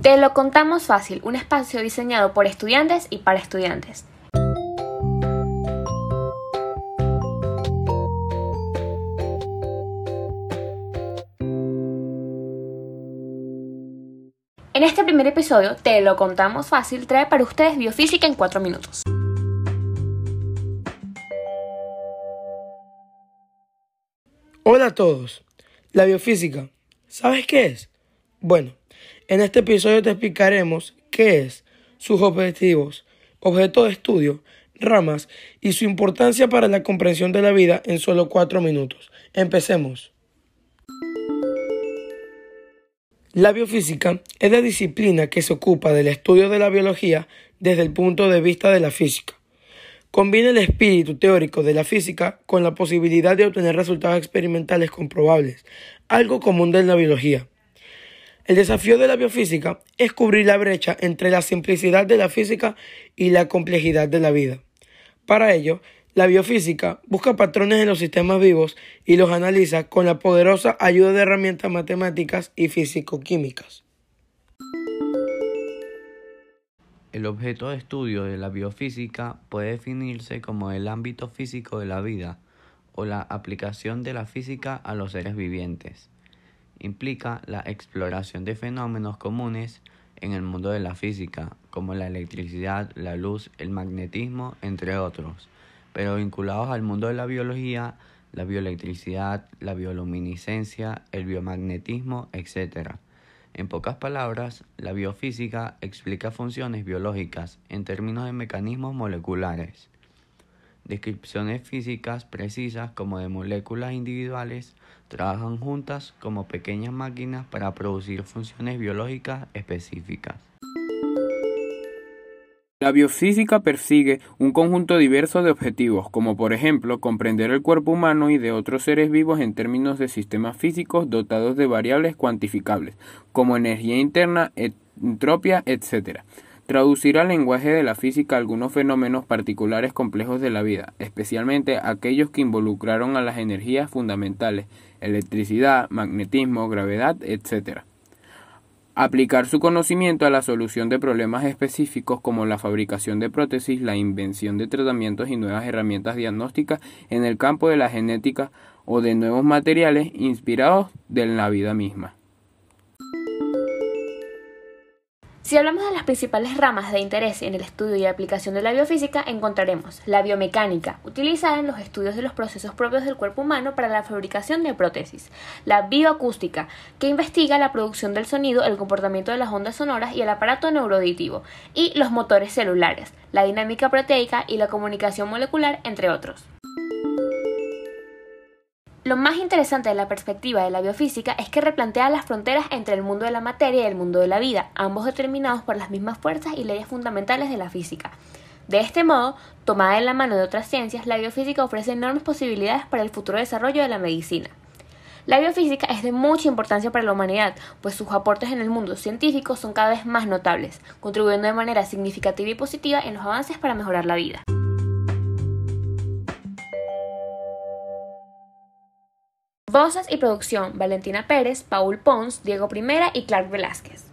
Te lo contamos fácil, un espacio diseñado por estudiantes y para estudiantes. En este primer episodio, Te lo contamos fácil, trae para ustedes biofísica en 4 minutos. Hola a todos. La biofísica, ¿sabes qué es? Bueno, en este episodio te explicaremos qué es, sus objetivos, objeto de estudio, ramas y su importancia para la comprensión de la vida en solo cuatro minutos. Empecemos. La biofísica es la disciplina que se ocupa del estudio de la biología desde el punto de vista de la física. Combina el espíritu teórico de la física con la posibilidad de obtener resultados experimentales comprobables, algo común de la biología. El desafío de la biofísica es cubrir la brecha entre la simplicidad de la física y la complejidad de la vida. Para ello, la biofísica busca patrones en los sistemas vivos y los analiza con la poderosa ayuda de herramientas matemáticas y físico-químicas. El objeto de estudio de la biofísica puede definirse como el ámbito físico de la vida o la aplicación de la física a los seres vivientes implica la exploración de fenómenos comunes en el mundo de la física, como la electricidad, la luz, el magnetismo, entre otros, pero vinculados al mundo de la biología, la bioelectricidad, la bioluminiscencia, el biomagnetismo, etc. En pocas palabras, la biofísica explica funciones biológicas en términos de mecanismos moleculares. Descripciones físicas precisas como de moléculas individuales trabajan juntas como pequeñas máquinas para producir funciones biológicas específicas. La biofísica persigue un conjunto diverso de objetivos, como por ejemplo comprender el cuerpo humano y de otros seres vivos en términos de sistemas físicos dotados de variables cuantificables, como energía interna, entropía, etc traducir al lenguaje de la física algunos fenómenos particulares complejos de la vida, especialmente aquellos que involucraron a las energías fundamentales, electricidad, magnetismo, gravedad, etc. Aplicar su conocimiento a la solución de problemas específicos como la fabricación de prótesis, la invención de tratamientos y nuevas herramientas diagnósticas en el campo de la genética o de nuevos materiales inspirados de la vida misma. Si hablamos de las principales ramas de interés en el estudio y aplicación de la biofísica, encontraremos la biomecánica, utilizada en los estudios de los procesos propios del cuerpo humano para la fabricación de prótesis, la bioacústica, que investiga la producción del sonido, el comportamiento de las ondas sonoras y el aparato neuroauditivo, y los motores celulares, la dinámica proteica y la comunicación molecular, entre otros. Lo más interesante de la perspectiva de la biofísica es que replantea las fronteras entre el mundo de la materia y el mundo de la vida, ambos determinados por las mismas fuerzas y leyes fundamentales de la física. De este modo, tomada en la mano de otras ciencias, la biofísica ofrece enormes posibilidades para el futuro desarrollo de la medicina. La biofísica es de mucha importancia para la humanidad, pues sus aportes en el mundo científico son cada vez más notables, contribuyendo de manera significativa y positiva en los avances para mejorar la vida. Voces y producción: Valentina Pérez, Paul Pons, Diego Primera y Clark Velázquez.